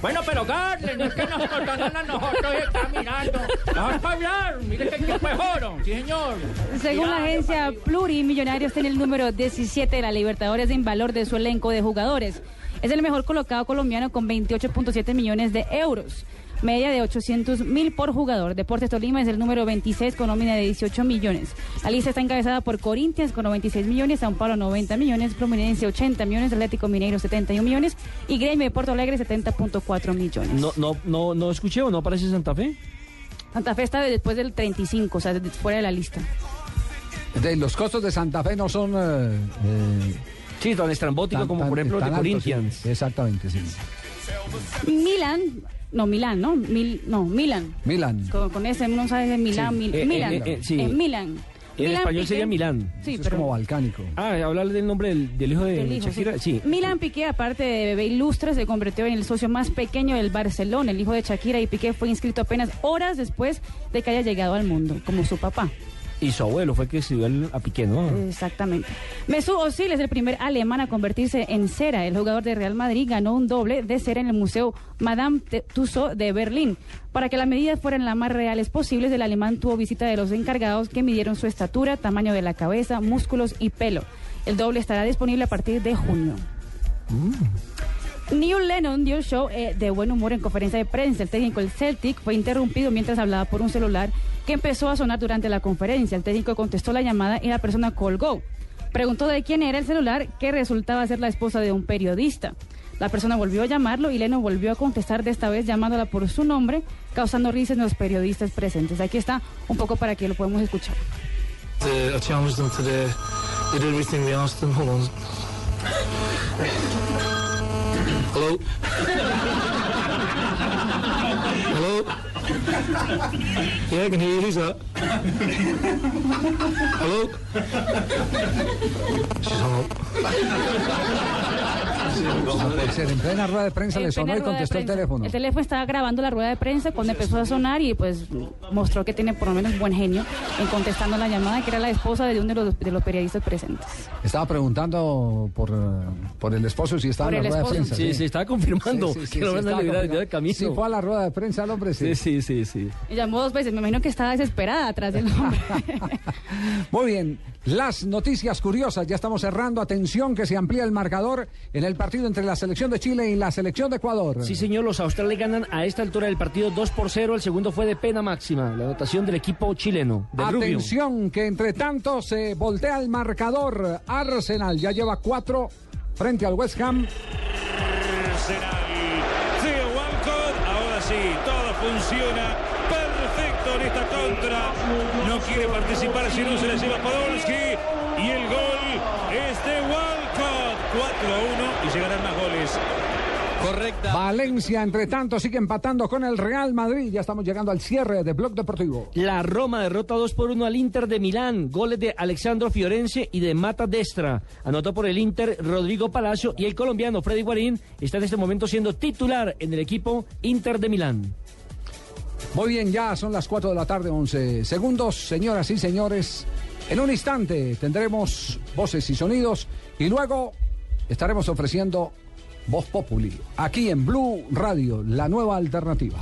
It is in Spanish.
Bueno, pero Carles, no es que nos cortaron a nosotros y está mirando. Vamos a hablar, mire que equipo es oro, sí señor. Según la agencia Plurimillonarios tiene el número 17 de la Libertadores en valor de su elenco de jugadores. Es el mejor colocado colombiano con 28.7 millones de euros media de 800 mil por jugador. Deportes Tolima es el número 26 con nómina de 18 millones. La lista está encabezada por Corinthians con 96 millones, San Paulo 90 millones, Prominencia 80 millones, Atlético Mineiro 71 millones y Gremio de Porto Alegre 70.4 millones. No, no, no, no escuché o no aparece Santa Fe. Santa Fe está después del 35, o sea, fuera de la lista. De los costos de Santa Fe no son... Eh, eh, sí, tan estrambótico como por ejemplo de Corinthians. exactamente, sí. Milan no, Milán, ¿no? Mil, no, Milan. Milan. Con, ese no sabes de Milán, eh, eh, Milan. Eh, sí. Milan. En español sería Milán. Sí, es como balcánico. Ah, hablar del nombre del, hijo de Shakira. Sí. Milan Piqué, aparte de bebé ilustre, se convirtió en el socio más pequeño del Barcelona, el hijo de Shakira, y Piqué fue inscrito apenas horas después de que haya llegado al mundo, como su papá. Y su abuelo fue que siguió a Piqué, ¿no? Exactamente. Mesut Özil es el primer alemán a convertirse en cera. El jugador de Real Madrid ganó un doble de cera en el Museo Madame Tussauds de Berlín. Para que las medidas fueran las más reales posibles, el alemán tuvo visita de los encargados que midieron su estatura, tamaño de la cabeza, músculos y pelo. El doble estará disponible a partir de junio. Mm. Neil Lennon dio show eh, de buen humor en conferencia de prensa. El técnico del Celtic fue interrumpido mientras hablaba por un celular que empezó a sonar durante la conferencia. El técnico contestó la llamada y la persona colgó. Preguntó de quién era el celular, que resultaba ser la esposa de un periodista. La persona volvió a llamarlo y Leno volvió a contestar, de esta vez llamándola por su nombre, causando risas en los periodistas presentes. Aquí está un poco para que lo podamos escuchar. Hello? Hello? Yeah, I can hear you. Who's that? Hello? She's up. En plena rueda de prensa le sonó y contestó el teléfono. El teléfono estaba grabando la rueda de prensa cuando empezó a sonar y pues mostró que tiene por lo menos buen genio en contestando la llamada, que era la esposa de uno de los, periodistas presentes. Estaba preguntando por, por el esposo si estaba en la rueda de prensa. Sí, sí, estaba confirmando que lo van a liberar de camino. Sí, fue a la rueda de prensa el hombre, sí. Sí, sí, sí. Y llamó dos veces, me imagino que estaba desesperada atrás del hombre. Muy bien, las noticias curiosas, ya estamos cerrando. Atención que se amplía el marcador en el partido entre la selección de Chile y la selección de Ecuador. Sí, señor, los australes ganan a esta altura del partido 2 por 0. El segundo fue de pena máxima, la anotación del equipo chileno. Atención que entre tanto se voltea el marcador. Arsenal ya lleva 4 frente al West Ham. Arsenal. Ahora sí, todo funciona perfecto en esta contra. No quiere participar si no se le lleva Podolski. Y el gol es de Walcott. 4 a 1 y llegarán más goles. Correcta. Valencia, entre tanto, sigue empatando con el Real Madrid. Ya estamos llegando al cierre de Blog Deportivo. La Roma derrota 2 por 1 al Inter de Milán. Goles de Alexandro Fiorense y de Mata Destra. Anotó por el Inter Rodrigo Palacio y el colombiano Freddy Guarín está en este momento siendo titular en el equipo Inter de Milán. Muy bien, ya son las 4 de la tarde, 11 segundos. Señoras y señores, en un instante tendremos voces y sonidos y luego estaremos ofreciendo Voz Populi aquí en Blue Radio, la nueva alternativa.